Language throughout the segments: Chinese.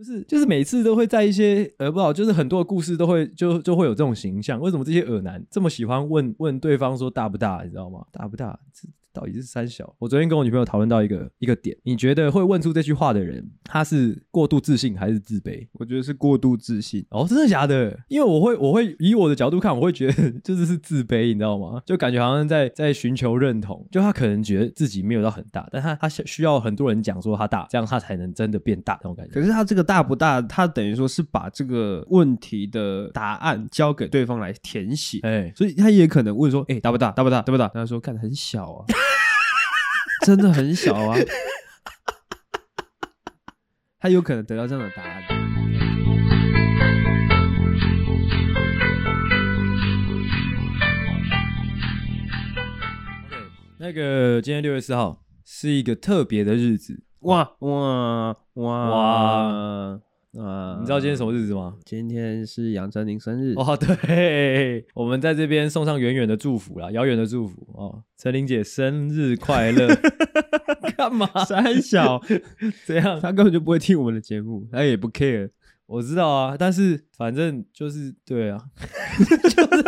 就是就是每次都会在一些呃不好，就是很多故事都会就就会有这种形象。为什么这些恶男这么喜欢问问对方说大不大？你知道吗？大不大？到底是三小？我昨天跟我女朋友讨论到一个一个点，你觉得会问出这句话的人，他是过度自信还是自卑？我觉得是过度自信。哦，真的假的？因为我会我会以我的角度看，我会觉得 就是是自卑，你知道吗？就感觉好像在在寻求认同。就他可能觉得自己没有到很大，但他他需要很多人讲说他大，这样他才能真的变大那种感觉。可是他这个大不大，他等于说是把这个问题的答案交给对方来填写。哎，所以他也可能问说，哎，大不大？大不大？大不大？他说看得很小啊。真的很小啊，他有可能得到这样的答案。OK，那个今天六月四号是一个特别的日子，哇哇哇哇！啊，你知道今天什么日子吗？今天是杨丞琳生日哦，对，我们在这边送上远远的祝福啦，遥远的祝福哦，丞琳姐生日快乐！干嘛？三小 这样，他根本就不会听我们的节目，他也不 care，我知道啊，但是反正就是对啊，就是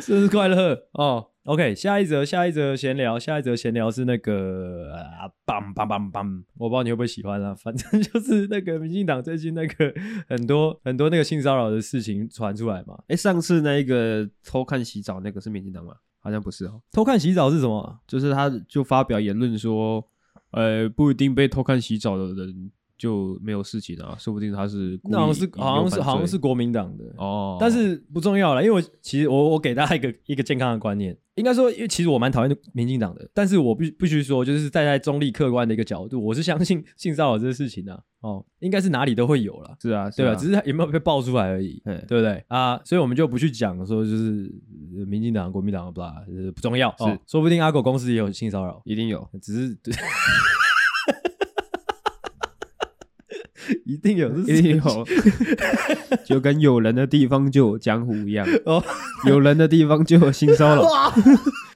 生日快乐哦。OK，下一则，下一则闲聊，下一则闲聊是那个啊，bang bang bang bang，我不知道你会不会喜欢啊，反正 就是那个民进党最近那个很多很多那个性骚扰的事情传出来嘛。哎、欸，上次那一个偷看洗澡那个是民进党吗？好像不是哦。偷看洗澡是什么？就是他就发表言论说，呃，不一定被偷看洗澡的人。就没有事情啊，说不定他是那好像是好像是好像是国民党的哦，但是不重要了，因为我其实我我给大家一个一个健康的观念，应该说，因为其实我蛮讨厌民进党的，但是我必必须说，就是站在中立客观的一个角度，我是相信性骚扰这个事情的哦，应该是哪里都会有了，是啊，对吧？只是有没有被爆出来而已，对不对啊？所以我们就不去讲说就是民进党、国民党不啦，不重要，是说不定阿狗公司也有性骚扰，一定有，只是。一定有，一定有，就跟有人的地方就有江湖一样，哦，有人的地方就有性骚扰。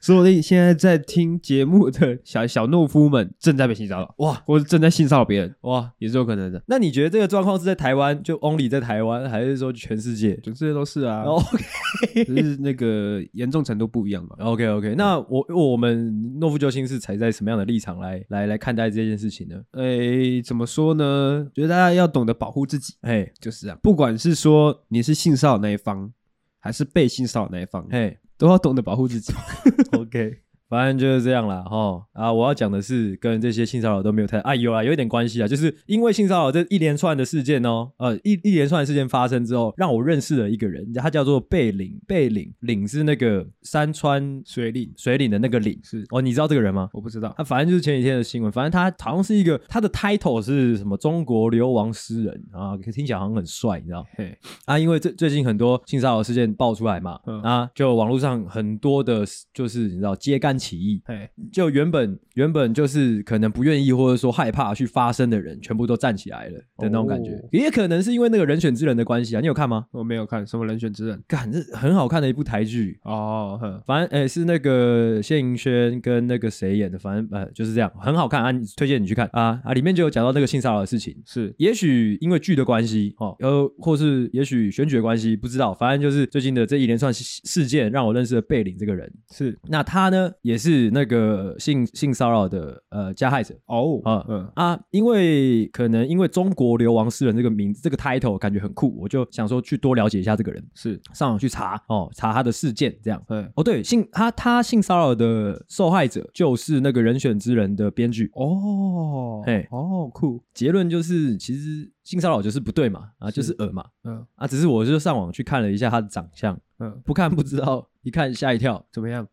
说不定现在在听节目的小小懦夫们正在被性骚扰，哇，或者正在性骚扰别人，哇，也是有可能的。那你觉得这个状况是在台湾就 only 在台湾，还是说全世界？全世界都是啊。OK，只是那个严重程度不一样嘛。OK OK，那我我们懦夫救星是踩在什么样的立场来来来看待这件事情呢？诶，怎么说呢？觉得大家要懂得保护自己，哎，就是这样。不管是说你是性骚扰那一方，还是被性骚扰那一方，哎。都要懂得保护自己，OK，反正就是这样啦。哈。啊，我要讲的是跟这些性骚扰都没有太啊有啊有一点关系啊，就是因为性骚扰这一连串的事件哦，呃一一连串的事件发生之后，让我认识了一个人，他叫做贝岭，贝岭岭是那个山川水岭水岭的那个岭是哦，你知道这个人吗？我不知道，他反正就是前几天的新闻，反正他好像是一个他的 title 是什么中国流亡诗人啊，听起来好像很帅，你知道？嘿啊，因为最最近很多性骚扰事件爆出来嘛，嗯、啊，就网络上。很多的，就是你知道，揭竿起义，嘿，就原本原本就是可能不愿意或者说害怕去发声的人，全部都站起来了的那种感觉，哦、也可能是因为那个人选之人的关系啊。你有看吗？我没有看，什么人选之人？感，这很好看的一部台剧哦，呵。反正哎、欸、是那个谢盈萱跟那个谁演的，反正呃就是这样，很好看啊，推荐你去看。啊啊，里面就有讲到那个性骚扰的事情，是。也许因为剧的关系哦，呃或是也许选举的关系，不知道，反正就是最近的这一连串事件让我认识了贝岭这个人。是，那他呢也是那个性性骚扰的呃加害者。哦，啊嗯。啊，因为可能因为中国流亡诗人这个名字这个 title 感觉很酷，我就想说去多了解一下这个人，是。上网去查哦，查他的事件这样，对哦对，性他他性骚扰的受害者就是那个人选之人的编剧。哦，嘿。哦酷，结论就是其实性骚扰就是不对嘛，啊就是恶嘛，嗯。啊，只是我就上网去看了一下他的长相。嗯，不看不知道，一看吓一跳，怎么样？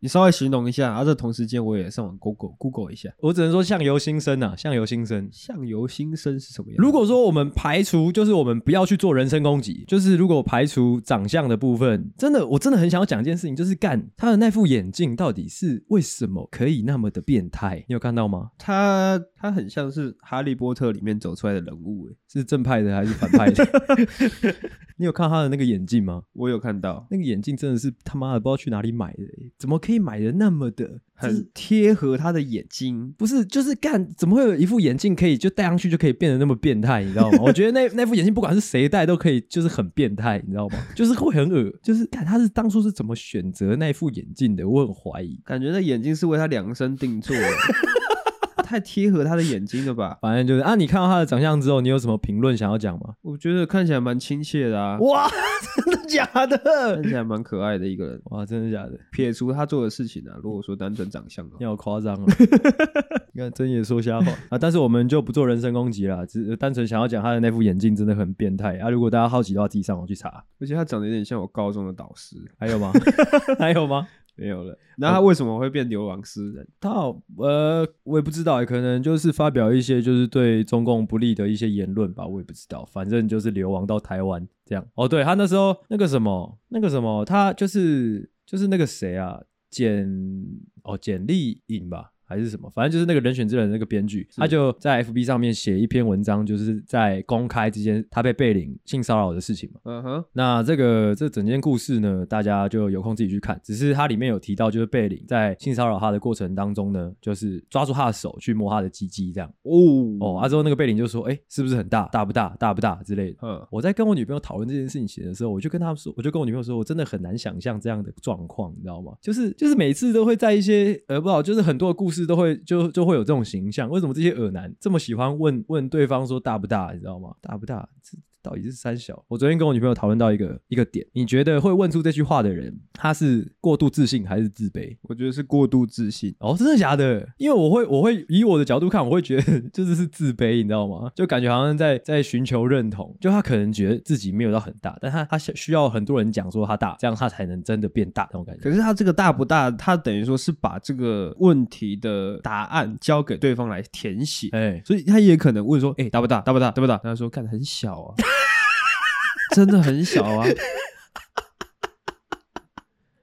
你稍微形容一下，而、啊、这同时间我也上网 Google Google 一下，我只能说相由心生啊，相由心生，相由心生是什么样？如果说我们排除，就是我们不要去做人身攻击，就是如果排除长相的部分，真的，我真的很想要讲一件事情，就是干他的那副眼镜到底是为什么可以那么的变态？你有看到吗？他他很像是哈利波特里面走出来的人物，诶，是正派的还是反派的？你有看他的那个眼镜吗？我有看到，那个眼镜真的是他妈的不知道去哪里买的，怎么可可以买的那么的很贴合他的眼睛？不是，就是干，怎么会有一副眼镜可以就戴上去就可以变得那么变态？你知道吗？我觉得那那副眼镜不管是谁戴都可以，就是很变态，你知道吗？就是会很恶，就是看他是当初是怎么选择那副眼镜的，我很怀疑，感觉那眼镜是为他量身定做的。太贴合他的眼睛了吧？反正就是啊，你看到他的长相之后，你有什么评论想要讲吗？我觉得看起来蛮亲切的啊！哇，真的假的？看起来蛮可爱的一个人。哇，真的假的？撇除他做的事情啊，如果说单纯长相的话，你好夸张哦！你看，睁眼说瞎话啊！但是我们就不做人身攻击啦，只是单纯想要讲他的那副眼镜真的很变态啊！如果大家好奇的话，自己上网去查。而且他长得有点像我高中的导师，还有吗？还有吗？没有了。那他为什么会变流亡诗人？他好呃，我也不知道，可能就是发表一些就是对中共不利的一些言论吧，我也不知道。反正就是流亡到台湾这样。哦，对，他那时候那个什么那个什么，他就是就是那个谁啊，简哦简丽颖吧。还是什么，反正就是那个人选之人那个编剧，他就在 FB 上面写一篇文章，就是在公开之间他被贝领性骚扰的事情嘛。嗯哼，那这个这整件故事呢，大家就有空自己去看。只是它里面有提到，就是贝领在性骚扰他的过程当中呢，就是抓住他的手去摸他的鸡鸡这样。哦哦，啊之后那个贝领就说，哎、欸，是不是很大？大不大？大不大？之类的。嗯，我在跟我女朋友讨论这件事情的时候，我就跟他们说，我就跟我女朋友说，我真的很难想象这样的状况，你知道吗？就是就是每次都会在一些呃不好，就是很多的故事。都会就就会有这种形象，为什么这些耳男这么喜欢问问对方说大不大？你知道吗？大不大？到底是三小？我昨天跟我女朋友讨论到一个一个点，你觉得会问出这句话的人，他是过度自信还是自卑？我觉得是过度自信。哦，真的假的？因为我会我会以我的角度看，我会觉得 就是是自卑，你知道吗？就感觉好像在在寻求认同。就他可能觉得自己没有到很大，但他他需要很多人讲说他大，这样他才能真的变大那种感觉。可是他这个大不大，他等于说是把这个问题的答案交给对方来填写。哎、欸，所以他也可能问说，哎、欸，大不大？大不大？大不大？他说看得很小啊。真的很小啊。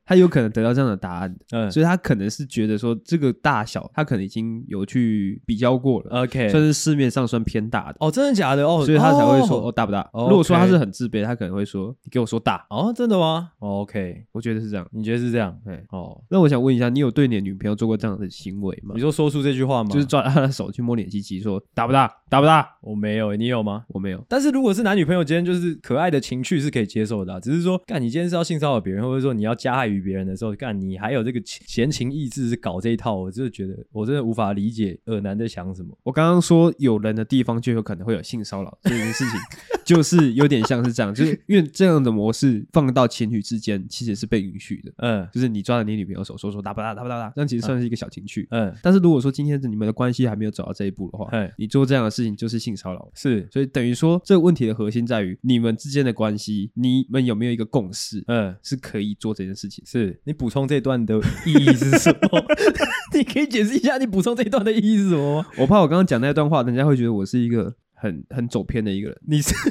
他有可能得到这样的答案，嗯，所以他可能是觉得说这个大小，他可能已经有去比较过了，OK，算是市面上算偏大的。哦，真的假的？哦，所以他才会说哦，大不大？哦如果说他是很自卑，他可能会说你给我说大。哦，真的吗？OK，我觉得是这样。你觉得是这样？对，哦，那我想问一下，你有对你的女朋友做过这样的行为吗？你说说出这句话吗？就是抓她的手去摸脸鸡鸡，说大不大？大不大？我没有，你有吗？我没有。但是如果是男女朋友间，就是可爱的情趣是可以接受的，只是说干你今天是要性骚扰别人，或者说你要加害于别人的时候干。你还有这个闲情逸致是搞这一套，我就觉得我真的无法理解尔南在想什么。我刚刚说有人的地方就有可能会有性骚扰这件事情，就是有点像是这样，就是因为这样的模式放到情侣之间其实是被允许的。嗯，就是你抓着你女朋友手说说打不打打不打打，这样其实算是一个小情趣。嗯，但是如果说今天你们的关系还没有走到这一步的话，嗯，你做这样的事情就是性骚扰。是，所以等于说这个问题的核心在于你们之间的关系，你们有没有一个共识？嗯，是可以做这件事情。是你补充。这段的意义是什么？你可以解释一下，你补充这一段的意义是什么吗？我怕我刚刚讲那段话，人家会觉得我是一个很很走偏的一个人。你是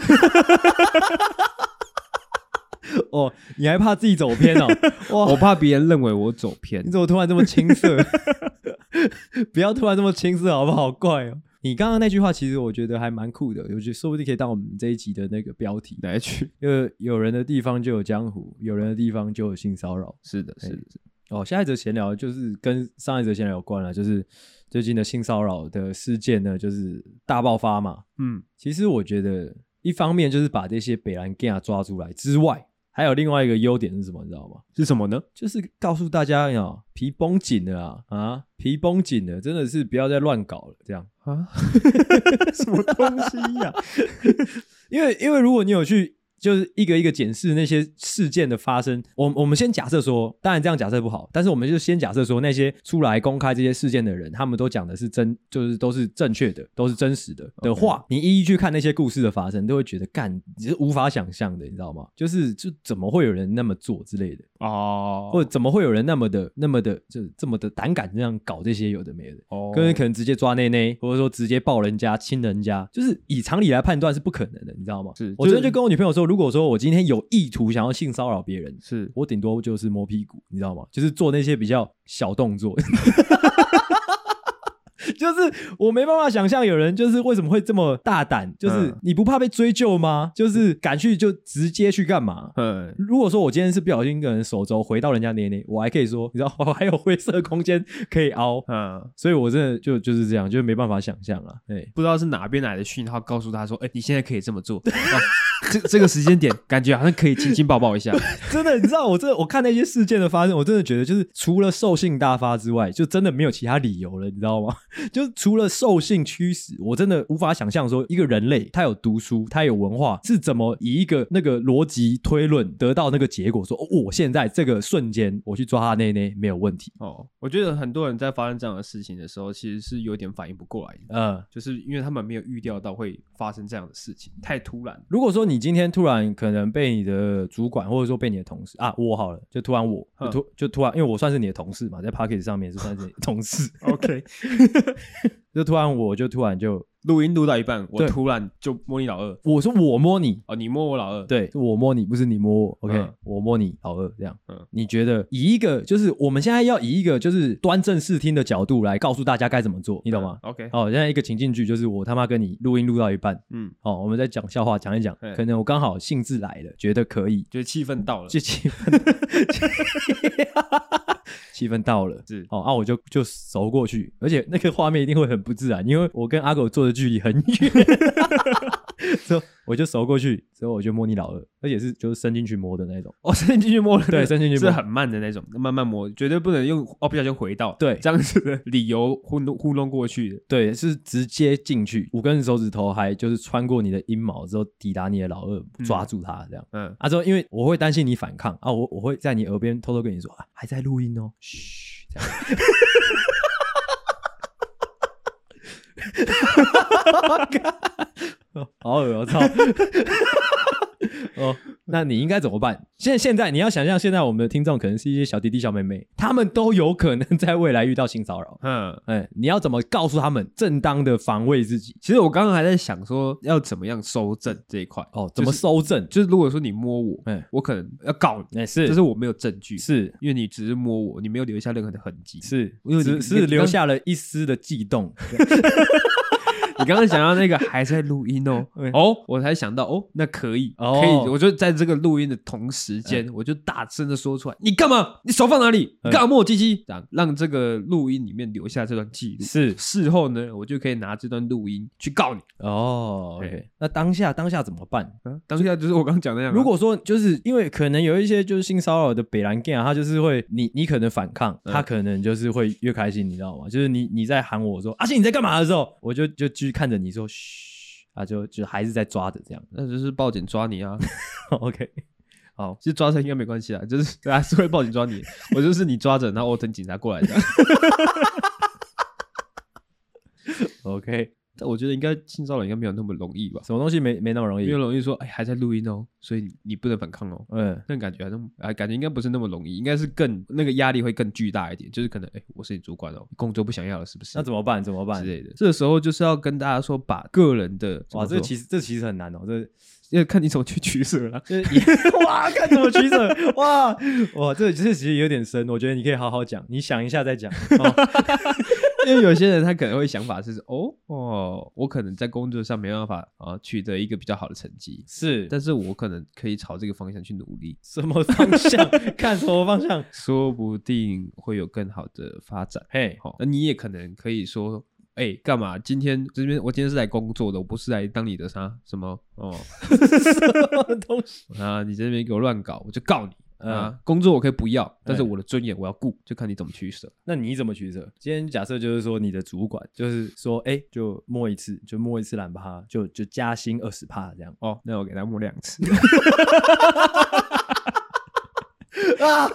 哦，你还怕自己走偏哦？哇，我怕别人认为我走偏。你怎么突然这么青涩？不要突然这么青涩，好不好？怪哦。你刚刚那句话，其实我觉得还蛮酷的，我觉得说不定可以当我们这一集的那个标题来去。因 为有人的地方就有江湖，有人的地方就有性骚扰。是的，是的，是的。哦，下一则闲聊就是跟上一则闲聊有关了，就是最近的性骚扰的事件呢，就是大爆发嘛。嗯，其实我觉得一方面就是把这些北兰 gay 抓出来之外，还有另外一个优点是什么？你知道吗？是什么呢？就是告诉大家呀，皮绷紧了啊啊，皮绷紧了，真的是不要再乱搞了，这样啊？什么东西呀、啊？因为因为如果你有去。就是一个一个检视那些事件的发生，我我们先假设说，当然这样假设不好，但是我们就先假设说，那些出来公开这些事件的人，他们都讲的是真，就是都是正确的，都是真实的的话.你一一去看那些故事的发生，都会觉得干，你是无法想象的，你知道吗？就是就怎么会有人那么做之类的哦，oh. 或者怎么会有人那么的那么的就这么的胆敢这样搞这些有的没的哦，跟人可能直接抓内内，或者说直接抱人家亲人家，就是以常理来判断是不可能的，你知道吗？是，我昨天就跟我女朋友说。如果说我今天有意图想要性骚扰别人，是我顶多就是摸屁股，你知道吗？就是做那些比较小动作。就是我没办法想象有人就是为什么会这么大胆，就是你不怕被追究吗？就是敢去就直接去干嘛？嗯，如果说我今天是不小心跟人手肘回到人家捏捏，我还可以说，你知道，我还有灰色空间可以凹。嗯，所以我真的就就是这样，就没办法想象了。哎，不知道是哪边来的讯号告诉他说，哎，你现在可以这么做。这这个时间点，感觉好像可以亲亲抱抱一下。真的，你知道，我这我看那些事件的发生，我真的觉得就是除了兽性大发之外，就真的没有其他理由了，你知道吗？就除了兽性驱使，我真的无法想象说一个人类他有读书，他有文化，是怎么以一个那个逻辑推论得到那个结果说，说哦，我现在这个瞬间我去抓他内内没有问题。哦，我觉得很多人在发生这样的事情的时候，其实是有点反应不过来的。嗯，就是因为他们没有预料到会发生这样的事情，太突然。如果说你今天突然可能被你的主管或者说被你的同事啊，我好了，就突然我就突就突然，因为我算是你的同事嘛，在 Pocket 上面是算是你的同事，OK，就突然我就突然就。录音录到一半，我突然就摸你老二。我说我摸你哦，你摸我老二。对，我摸你，不是你摸我。OK，我摸你老二，这样。嗯，你觉得以一个就是我们现在要以一个就是端正视听的角度来告诉大家该怎么做，你懂吗？OK，哦，现在一个情境剧就是我他妈跟你录音录到一半，嗯，哦，我们在讲笑话讲一讲，可能我刚好兴致来了，觉得可以，觉得气氛到了，就气氛，气氛到了，是哦，啊，我就就熟过去，而且那个画面一定会很不自然，因为我跟阿狗坐的。距离很远，之后我就熟过去，之后我就摸你老二，而且是就是伸进去摸的那种，哦，伸进去摸了，对，伸进去是很慢的那种，慢慢摸，绝对不能用哦，不小心回到，对，这样子的理由糊弄糊弄过去的，对，是直接进去，五根手指头还就是穿过你的阴毛之后抵达你的老二，抓住他这样，嗯，啊之后因为我会担心你反抗啊，我我会在你耳边偷偷跟你说啊，还在录音哦，嘘，这样。好 恶我操！哦，那你应该怎么办？现在现在你要想象，现在我们的听众可能是一些小弟弟、小妹妹，他们都有可能在未来遇到性骚扰。嗯，哎，你要怎么告诉他们正当的防卫自己？其实我刚刚还在想说，要怎么样收证这一块。哦，怎么收证？就是如果说你摸我，哎，我可能要告你。哎，是，就是我没有证据，是因为你只是摸我，你没有留下任何的痕迹，是因为只是留下了一丝的悸动。你刚刚讲到那个还在录音哦，哦，我才想到哦，那可以，可以，我就在这个录音的同时间，我就大声的说出来，你干嘛？你手放哪里？你干嘛摸我鸡鸡？这样让这个录音里面留下这段记录，是事后呢，我就可以拿这段录音去告你。哦，OK，那当下当下怎么办？当下就是我刚刚讲那样。如果说就是因为可能有一些就是性骚扰的北兰 gay 啊，他就是会你你可能反抗，他可能就是会越开心，你知道吗？就是你你在喊我说阿信你在干嘛的时候，我就就。去看着你说嘘，啊，就就还是在抓着这样，那就是报警抓你啊。OK，好，其实抓他应该没关系啊，就是 还是会报警抓你。我就是你抓着，然后我等警察过来的。OK。但我觉得应该性骚扰应该没有那么容易吧？什么东西没没那么容易？没有容易说，哎，还在录音哦，所以你不能反抗哦。嗯，那感觉还是啊，感觉应该不是那么容易，应该是更那个压力会更巨大一点。就是可能，哎，我是你主管哦，工作不想要了，是不是？那怎么办？怎么办之类的？这个时候就是要跟大家说，把个人的哇，这其实这其实很难哦，这要看你怎么去取舍了。哇，看怎么取舍？哇哇，这这其实有点深，我觉得你可以好好讲，你想一下再讲。因为有些人他可能会想法是哦哦，我可能在工作上没办法啊取得一个比较好的成绩，是，但是我可能可以朝这个方向去努力。什么方向？看什么方向？说不定会有更好的发展。嘿，好，那你也可能可以说，哎、欸，干嘛？今天这边我今天是来工作的，我不是来当你的啥什么哦？什么东西 啊？你这边给我乱搞，我就告你。啊，工作我可以不要，但是我的尊严我要顾，就看你怎么取舍。那你怎么取舍？今天假设就是说，你的主管就是说，哎，就摸一次，就摸一次懒趴，就就加薪二十趴这样。哦，那我给他摸两次。啊！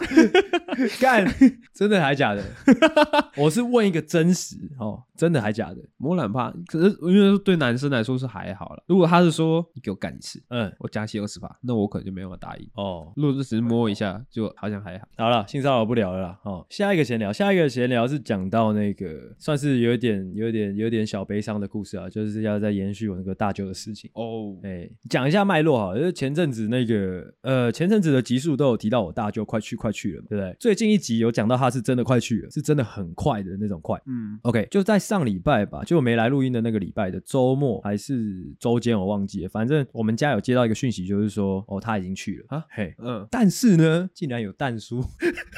干，真的还假的？我是问一个真实哦，真的还假的？摸懒趴，可是因为对男生来说是还好了。如果他是说你给我干一次，嗯，我加薪二十趴，那我可能就没办法答应哦。如果只是摸一下，就好像还好。好了，性骚扰不聊了啦。哦，下一个闲聊，下一个闲聊是讲到那个算是有点、有点、有点小悲伤的故事啊，就是要再延续我那个大舅的事情哦。哎，讲一下脉络哈，就是前阵子那个呃，前阵子的集数都有提到我大舅。快去快去了，对不对？最近一集有讲到他是真的快去了，是真的很快的那种快。嗯，OK，就在上礼拜吧，就我没来录音的那个礼拜的周末还是周间，我忘记了。反正我们家有接到一个讯息，就是说哦，他已经去了啊。嘿，嗯，但是呢，竟然有蛋叔，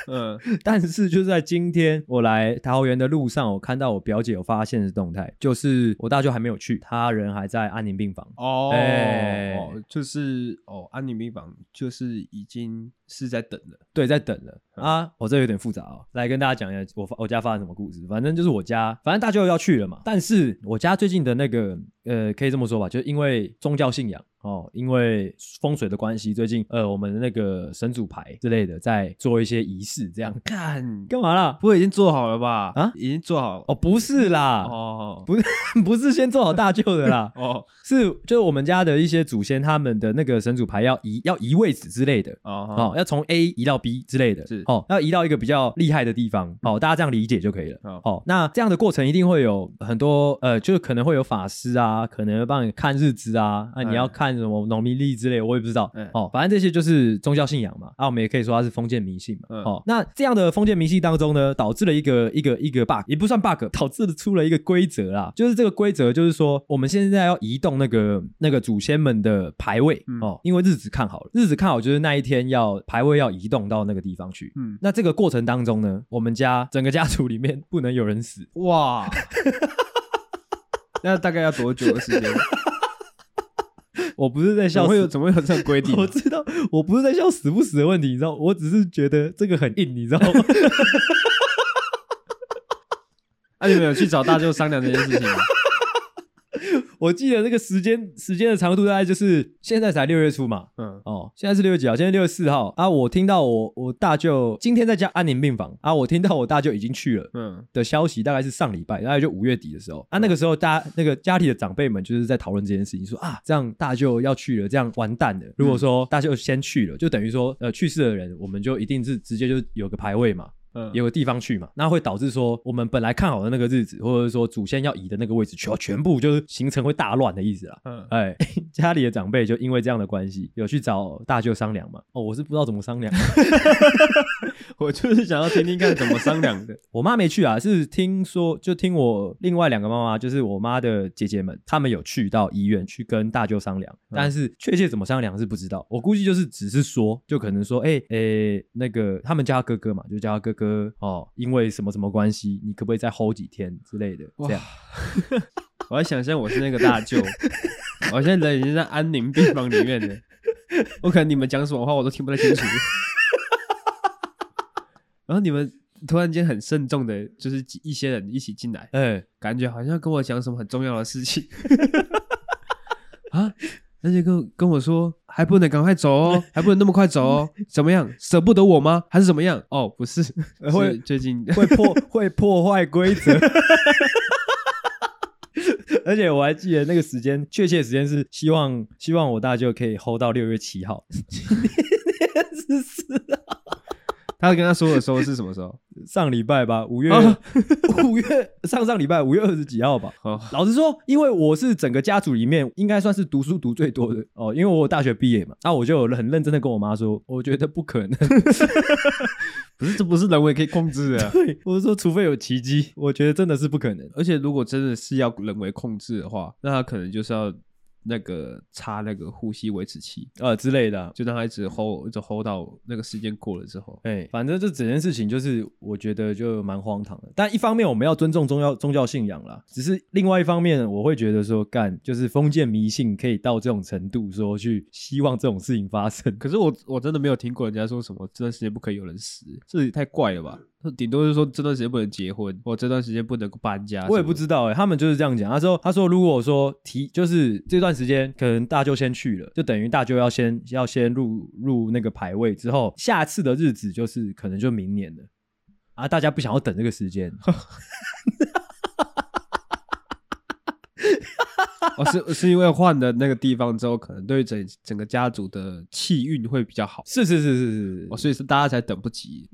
嗯，但是就在今天我来桃园的路上，我看到我表姐有发现的动态，就是我大舅还没有去，他人还在安宁病房哦，欸、哦，就是哦，安宁病房就是已经。是在等的，对，在等了、嗯、啊！我、哦、这有点复杂哦，来跟大家讲一下我我家发生什么故事。反正就是我家，反正大舅要去了嘛。但是我家最近的那个，呃，可以这么说吧，就是因为宗教信仰。哦，因为风水的关系，最近呃，我们的那个神主牌之类的在做一些仪式，这样干干嘛啦？不会已经做好了吧？啊，已经做好了。哦，不是啦，哦，不是，不是先做好大舅的啦。哦，是就是我们家的一些祖先他们的那个神主牌要移要移位置之类的。哦，哦，要从 A 移到 B 之类的。是，哦，要移到一个比较厉害的地方。哦，大家这样理解就可以了。哦，那这样的过程一定会有很多呃，就是可能会有法师啊，可能会帮你看日子啊，啊，你要看什么农民历。之类，我也不知道。嗯、哦，反正这些就是宗教信仰嘛。啊，我们也可以说它是封建迷信嘛。嗯、哦，那这样的封建迷信当中呢，导致了一个一个一个 bug，也不算 bug，导致了出了一个规则啦。就是这个规则，就是说我们现在要移动那个那个祖先们的牌位、嗯、哦，因为日子看好了，日子看好就是那一天要牌位要移动到那个地方去。嗯，那这个过程当中呢，我们家整个家族里面不能有人死。哇，那大概要多久的时间？我不是在笑，怎么会有怎么会有这种规定？我知道，我不是在笑死不死的问题，你知道，我只是觉得这个很硬，你知道吗？那、啊、你们有去找大舅商量这件事情吗？我记得那个时间时间的长度大概就是现在才六月初嘛，嗯哦，现在是六月几号？现在六月四号啊。我听到我我大舅今天在家安宁病房啊，我听到我大舅已经去了，嗯的消息大概是上礼拜，大概就五月底的时候啊。那个时候大家那个家里的长辈们就是在讨论这件事情，说啊这样大舅要去了，这样完蛋了。如果说大舅先去了，就等于说呃去世的人，我们就一定是直接就有个牌位嘛。嗯，有个地方去嘛，那会导致说我们本来看好的那个日子，或者说祖先要移的那个位置，全全部就是行程会大乱的意思啦。嗯，哎，家里的长辈就因为这样的关系，有去找大舅商量嘛。哦，我是不知道怎么商量，我就是想要听听看怎么商量的。我妈没去啊，是听说就听我另外两个妈妈，就是我妈的姐姐们，他们有去到医院去跟大舅商量，但是确切怎么商量是不知道。我估计就是只是说，就可能说，哎哎，那个他们叫他哥哥嘛，就叫他哥哥。哦，因为什么什么关系，你可不可以再 hold 几天之类的？这样，我还想象我是那个大舅，我现在人已经在安宁病房里面了，我可能你们讲什么话我都听不太清楚。然后你们突然间很慎重的，就是一些人一起进来，哎，感觉好像跟我讲什么很重要的事情 啊。而且跟跟我说，还不能赶快走哦，还不能那么快走哦，怎么样？舍不得我吗？还是怎么样？哦，不是，会最近 会破会破坏规则。而且我还记得那个时间，确切时间是希望希望我大舅可以 hold 到六月七号。今天是四号。他跟他说的时候是什么时候？上礼拜吧，五月 五月上上礼拜五月二十几号吧。哦，老实说，因为我是整个家族里面应该算是读书读最多的哦，因为我有大学毕业嘛，那我就很认真的跟我妈说，我觉得不可能，不是这不是人为可以控制的。对，我是说除非有奇迹，我觉得真的是不可能。而且如果真的是要人为控制的话，那他可能就是要。那个插那个呼吸维持器呃之类的，就让他一直 hold 一直 hold 到那个时间过了之后，哎、欸，反正这整件事情就是我觉得就蛮荒唐的。但一方面我们要尊重宗教宗教信仰啦，只是另外一方面我会觉得说干就是封建迷信可以到这种程度，说去希望这种事情发生。可是我我真的没有听过人家说什么这段时间不可以有人死，这也太怪了吧。顶多是说这段时间不能结婚，或这段时间不能搬家。我也不知道哎、欸，他们就是这样讲。他说：“他说如果说提就是这段时间可能大舅先去了，就等于大舅要先要先入入那个排位之后，下次的日子就是可能就明年了啊！大家不想要等这个时间。哦，是是因为换了那个地方之后，可能对整整个家族的气运会比较好。是是是是是，哦，所以是大家才等不及。”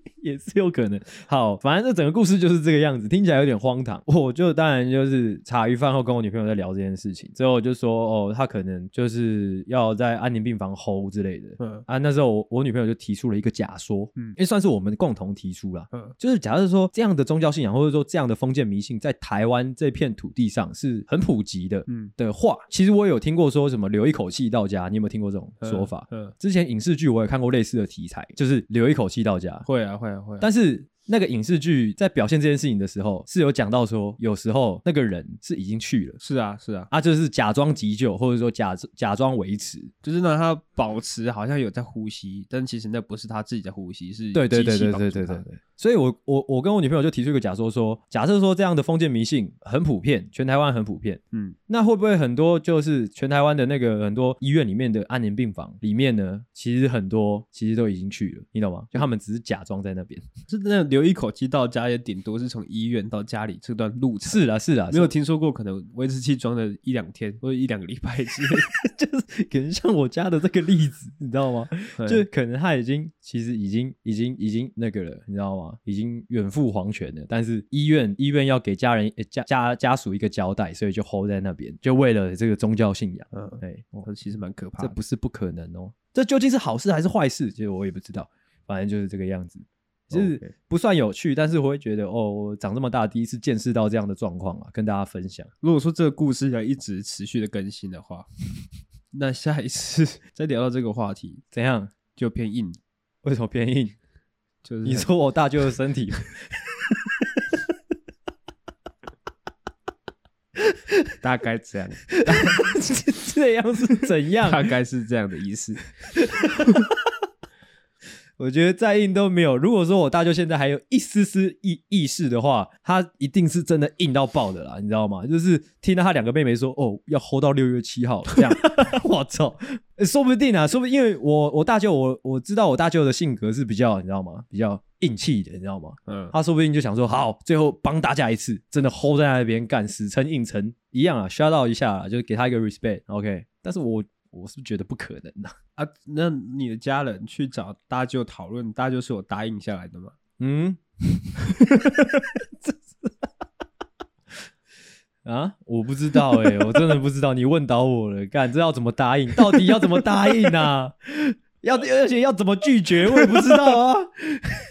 也是有可能。好，反正这整个故事就是这个样子，听起来有点荒唐。我就当然就是茶余饭后跟我女朋友在聊这件事情，之后就说哦，他可能就是要在安宁病房 hold 之类的。嗯啊，那时候我我女朋友就提出了一个假说，嗯，因为算是我们共同提出了，嗯，就是假设说这样的宗教信仰或者说这样的封建迷信在台湾这片土地上是很普及的，嗯的话，其实我有听过说什么留一口气到家，你有没有听过这种说法？嗯，之前影视剧我也看过类似的题材，就是留一口气到家。会啊，会啊，但是那个影视剧在表现这件事情的时候，是有讲到说，有时候那个人是已经去了。是啊，是啊，啊，就是假装急救，或者说假假装维持，就是让他保持好像有在呼吸，但其实那不是他自己在呼吸，是对对对对对对对对。所以我，我我我跟我女朋友就提出一个假说说，说假设说这样的封建迷信很普遍，全台湾很普遍，嗯，那会不会很多就是全台湾的那个很多医院里面的安宁病房里面呢，其实很多其实都已经去了，你懂吗？就他们只是假装在那边，是那留一口气到家也顶多是从医院到家里这段路程，是啊是啊，没有听说过可能维持器装了一两天或者一两个礼拜之类，就是可能像我家的这个例子，你知道吗？就可能他已经其实已经已经已经那个了，你知道吗？已经远赴黄泉了，但是医院医院要给家人家家家属一个交代，所以就 hold 在那边，就为了这个宗教信仰。嗯，哎，哦，其实蛮可怕的，这不是不可能哦。这究竟是好事还是坏事？其实我也不知道，反正就是这个样子，就是不算有趣，但是我会觉得哦，我长这么大第一次见识到这样的状况啊，跟大家分享。如果说这个故事要一直持续的更新的话，那下一次 再聊到这个话题，怎样就偏硬？为什么偏硬？就是你说我大舅的身体，大概这样，这样是怎样？大概是这样的意思。我觉得再硬都没有。如果说我大舅现在还有一丝丝意意识的话，他一定是真的硬到爆的啦，你知道吗？就是听到他两个妹妹说，哦，要 hold 到六月七号这样，我操，说不定啊，说不定，因为我我大舅我我知道我大舅的性格是比较，你知道吗？比较硬气的，你知道吗？嗯，他说不定就想说，好，最后帮大家一次，真的 hold 在那边干，死撑硬撑一样啊，shout out 一下啦，就给他一个 respect，OK。但是我。我是觉得不可能的啊！那你的家人去找大舅讨论，大舅是有答应下来的吗？嗯，啊，我不知道哎、欸，我真的不知道。你问倒我了，干这要怎么答应？到底要怎么答应啊？要而且要怎么拒绝？我也不知道啊。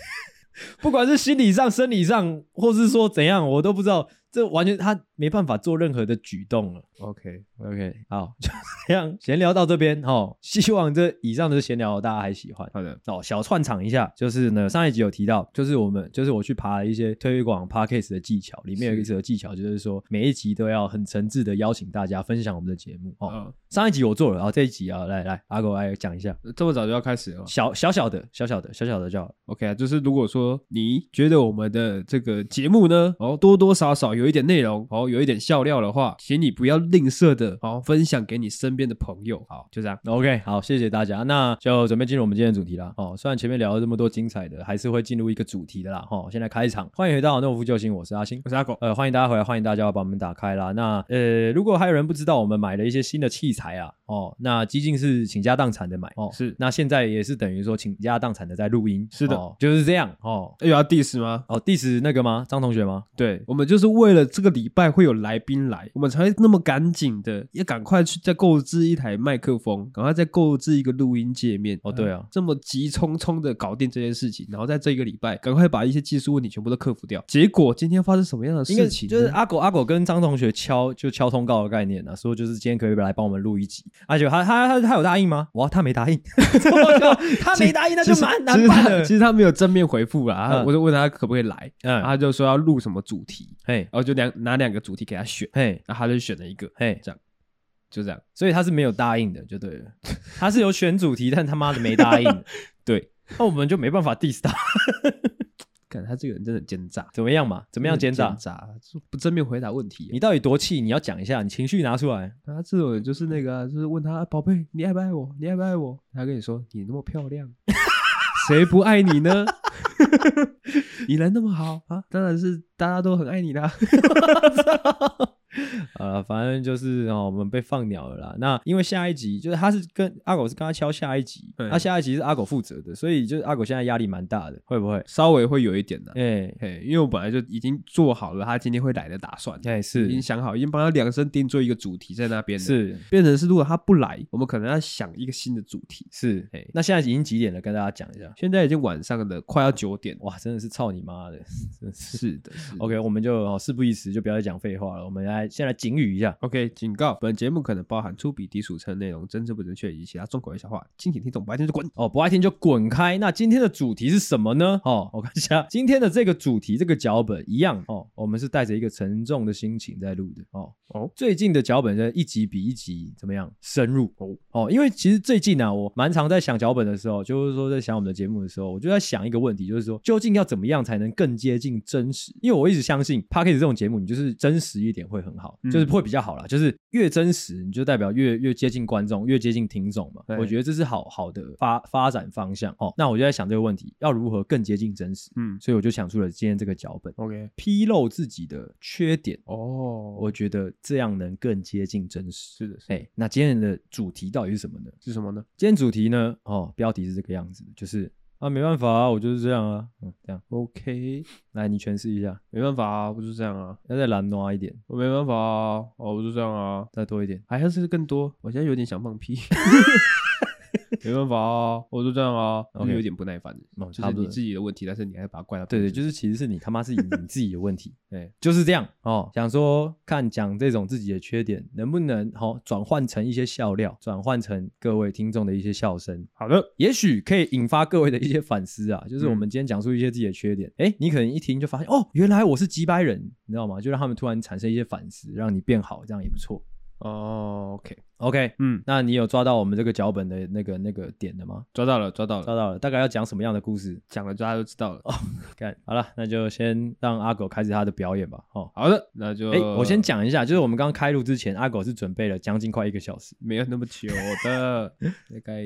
不管是心理上、生理上，或是说怎样，我都不知道。这完全他没办法做任何的举动了。OK OK，好，就这样闲聊到这边哦。希望这以上的闲聊大家还喜欢。好的哦，小串场一下，就是呢，上一集有提到，就是我们就是我去爬了一些推广 Podcast 的技巧，里面有一则技巧，就是说每一集都要很诚挚的邀请大家分享我们的节目哦。嗯、上一集我做了，然后这一集啊，来来阿狗来讲一下。这么早就要开始了？小小小的小小的小小的叫 OK 啊，就是如果说你觉得我们的这个节目呢，哦多多少少有一点内容，哦有一点笑料的话，请你不要吝啬的，哦分享给你身边的朋友。好，就这样。OK，好，谢谢大家。那就准备进入我们今天的主题啦。哦，虽然前面聊了这么多精彩的，还是会进入一个主题的啦。哦，现在开场，欢迎回到诺夫救星，我是阿星，我是阿狗。呃，欢迎大家回来，欢迎大家把门打开啦。那呃，如果还有人不知道，我们买了一些新的器材啊。哦，那基进是倾家荡产的买。哦，是。那现在也是等于说倾家荡产的在录音。是的，哦，就是这样。哦，有要 diss 吗？哦，diss 那个吗？张同学吗？对，我们就是为了这个礼拜会有来宾来，我们才会那么赶紧的，要赶快去再购置一台麦克风，赶快再购置一个录音界面。哦，对啊，这么急匆匆的搞定这件事情，然后在这一个礼拜赶快把一些技术问题全部都克服掉。结果今天发生什么样的事情？就是阿狗阿狗跟张同学敲就敲通告的概念啊，说就是今天可以来帮我们录一集，而且他他他他有答应吗？哇，他没答应，他没答应那就蛮难办的。其实他没有正面回复啦，我就问他可不可以来，嗯，他就说要录什么主题，嘿，然后就两拿两个主题给他选，嘿，那他就选了一个，嘿，这样。就这样，所以他是没有答应的，就对了。他是有选主题，但他妈的没答应。对，那我们就没办法 diss 他。看他这个人真的奸诈，怎么样嘛？怎么样奸诈？奸诈，不正面回答问题。你到底多气？你要讲一下，你情绪拿出来。他这种人就是那个、啊，就是问他宝贝，你爱不爱我？你爱不爱我？他跟你说你那么漂亮，谁不爱你呢？你人那么好啊，当然是大家都很爱你的。呃，反正就是哦，我们被放鸟了啦。那因为下一集就是他是跟阿狗是跟他敲下一集，那下一集是阿狗负责的，所以就是阿狗现在压力蛮大的，会不会稍微会有一点的？哎嘿，因为我本来就已经做好了他今天会来的打算，哎是已经想好，已经帮他量身定做一个主题在那边，是变成是如果他不来，我们可能要想一个新的主题，是哎。那现在已经几点了？跟大家讲一下，现在已经晚上的快要九点，哇，真的是操你妈的，真是的，OK，我们就哦事不宜迟，就不要再讲废话了，我们来先来警语一下，OK，警告，本节目可能包含粗鄙、低俗、称内容、真实不正确以及其他重口味笑话，敬请听众不爱听就滚哦，不爱听就滚开。那今天的主题是什么呢？哦，我看一下今天的这个主题，这个脚本一样哦，我们是带着一个沉重的心情在录的哦哦，最近的脚本呢一集比一集怎么样深入哦哦，因为其实最近呢、啊，我蛮常在想脚本的时候，就是说在想我们的节目的时候，我就在想一个问题，就是说究竟要怎么样才能更接近真实？因为我一直相信 Podcast 这种节目，你就是真实一点会很好，就是会比较好啦，就是越真实，你就代表越越接近观众，越接近听众嘛。我觉得这是好好的发发展方向哦。那我就在想这个问题，要如何更接近真实？嗯，所以我就想出了今天这个脚本。OK，披露自己的缺点哦，我觉得这样能更接近真实。是的，哎，那今天的主题到底是什么呢？是什么呢？今天主题呢？哦，标题是这个样子，就是啊，没办法啊，我就是这样啊，嗯，这样。OK，来你诠释一下，没办法啊，我就是这样啊，要再懒惰一点，我没办法啊，哦，我就这样啊，再多一点，还要是更多，我现在有点想放屁。没办法啊，我就这样啊，然后有点不耐烦，就是你自己的问题，但是你还把它怪到对对，就是其实是你他妈是你你自己的问题，对，就是这样哦。想说看讲这种自己的缺点能不能好转换成一些笑料，转换成各位听众的一些笑声。好的，也许可以引发各位的一些反思啊。就是我们今天讲述一些自己的缺点，哎，你可能一听就发现哦，原来我是几百人，你知道吗？就让他们突然产生一些反思，让你变好，这样也不错。哦，OK。OK，嗯，那你有抓到我们这个脚本的那个那个点的吗？抓到了，抓到了，抓到了。大概要讲什么样的故事？讲了大家就知道了。哦，看好了，那就先让阿狗开始他的表演吧。哦，好的，那就，哎，我先讲一下，就是我们刚刚开录之前，阿狗是准备了将近快一个小时，没有那么久的，大概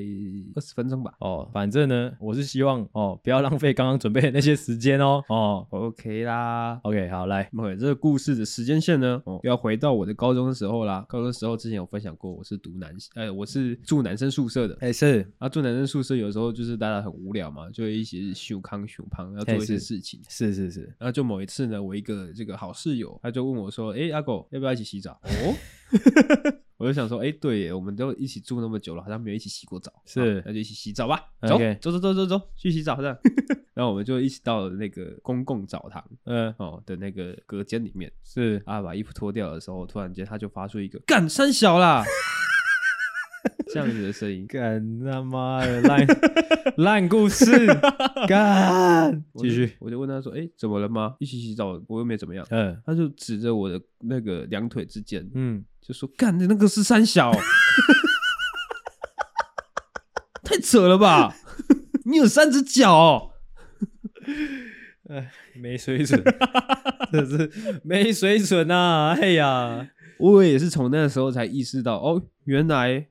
二十分钟吧。哦，反正呢，我是希望哦，不要浪费刚刚准备的那些时间哦。哦，OK 啦，OK，好，来，OK，这个故事的时间线呢，哦，要回到我的高中的时候啦。高中的时候之前有分享过，我是读男，呃，我是住男生宿舍的，哎是，啊住男生宿舍有时候就是大家很无聊嘛，就会一起秀康秀胖要做一些事情，是是是，然后就某一次呢，我一个这个好室友，他就问我说，哎阿狗要不要一起洗澡？哦，我就想说，哎对耶，我们都一起住那么久了，好像没有一起洗过澡，是，那就一起洗澡吧，走走走走走走去洗澡这样，然后我们就一起到了那个公共澡堂，嗯。哦的那个隔间里面，是。啊把衣服脱掉的时候，突然间他就发出一个干三小啦。这样子的声音，干他妈的烂 烂故事，干继续，我就问他说：“哎、欸，怎么了吗？一起洗澡，我又没怎么样。”嗯，他就指着我的那个两腿之间，嗯，就说：“干的那个是三小，太扯了吧？你有三只脚、哦？哎，没水准，这是没水准啊！哎呀，我也是从那个时候才意识到，哦，原来。”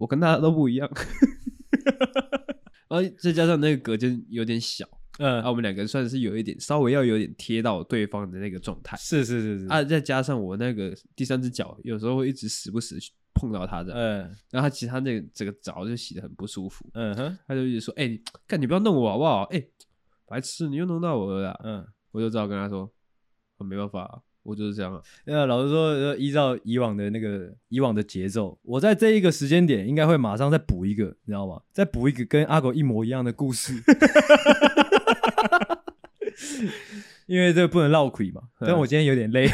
我跟大家都不一样，然后再加上那个隔间有点小，嗯，啊，我们两个算是有一点稍微要有点贴到对方的那个状态，是是是是，啊，再加上我那个第三只脚有时候会一直时不时碰到他的，嗯，然后他其实他那个整个澡就洗得很不舒服，嗯哼，他就一直说，哎、欸，干你不要弄我好不好？哎、欸，白痴，你又弄到我了啦，嗯，我就只好跟他说，我没办法。我就是这样啊。那老实说，依照以往的那个以往的节奏，我在这一个时间点应该会马上再补一个，你知道吗？再补一个跟阿狗一模一样的故事。因为这个不能绕亏嘛。但我今天有点累，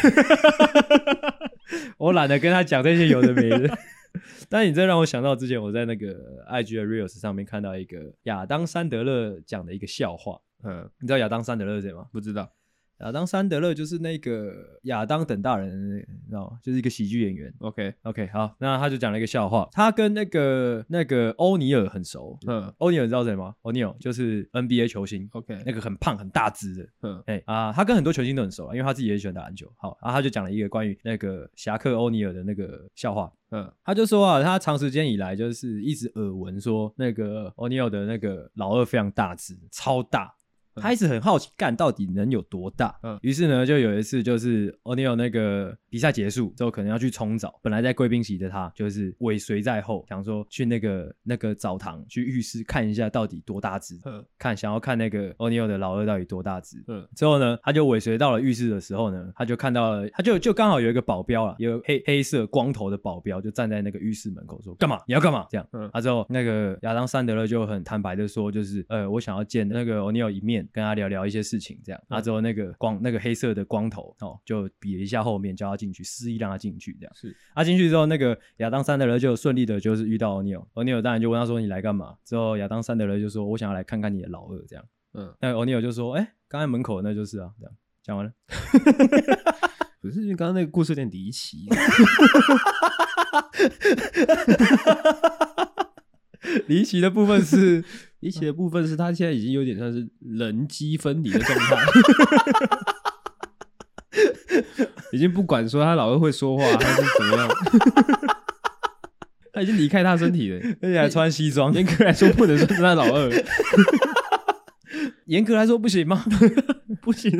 我懒得跟他讲这些有的没的。但你这让我想到之前我在那个 IG 的 Reels 上面看到一个亚当·山德勒讲的一个笑话。嗯，你知道亚当·山德勒是谁吗？不知道。亚当·山德勒就是那个亚当等大人，你知道吗？就是一个喜剧演员。OK OK，好，那他就讲了一个笑话。他跟那个那个欧尼尔很熟。嗯，欧尼尔你知道谁吗？欧尼尔就是 NBA 球星。OK，那个很胖很大只的。嗯，哎啊，他跟很多球星都很熟啊，因为他自己也喜欢打篮球。好，然后他就讲了一个关于那个侠客欧尼尔的那个笑话。嗯，他就说啊，他长时间以来就是一直耳闻说那个欧尼尔的那个老二非常大只，超大。他一直很好奇，干到底能有多大？嗯，于是呢，就有一次，就是奥尼尔那个比赛结束之后，可能要去冲澡，本来在贵宾席的他，就是尾随在后，想说去那个那个澡堂去浴室看一下到底多大只，嗯，看想要看那个奥尼尔的老二到底多大只，嗯，之后呢，他就尾随到了浴室的时候呢，他就看到了，他就就刚好有一个保镖啊，有黑黑色光头的保镖就站在那个浴室门口说，干嘛？你要干嘛？这样，嗯，他之后那个亚当山德勒就很坦白的说，就是呃，我想要见那个奥尼尔一面。跟他聊聊一些事情，这样，啊之后那个光那个黑色的光头哦，就比了一下后面，叫他进去，示意让他进去，这样是。他进去之后，那个亚当山德勒就顺利的，就是遇到欧尼尔，欧尼尔当然就问他说：“你来干嘛？”之后亚当山德勒就说：“我想要来看看你的老二。”这样，嗯，那欧尼尔就说：“哎、欸，刚才门口那就是啊。”这样讲完了，可是因为刚刚那个故事有点离奇，离奇的部分是。离奇的部分是他现在已经有点像是人机分离的状态，已经不管说他老二会说话还是怎么样，他已经离开他身体了，而且还穿西装。严格来说不能说是他老二，严格来说不行吗？不行，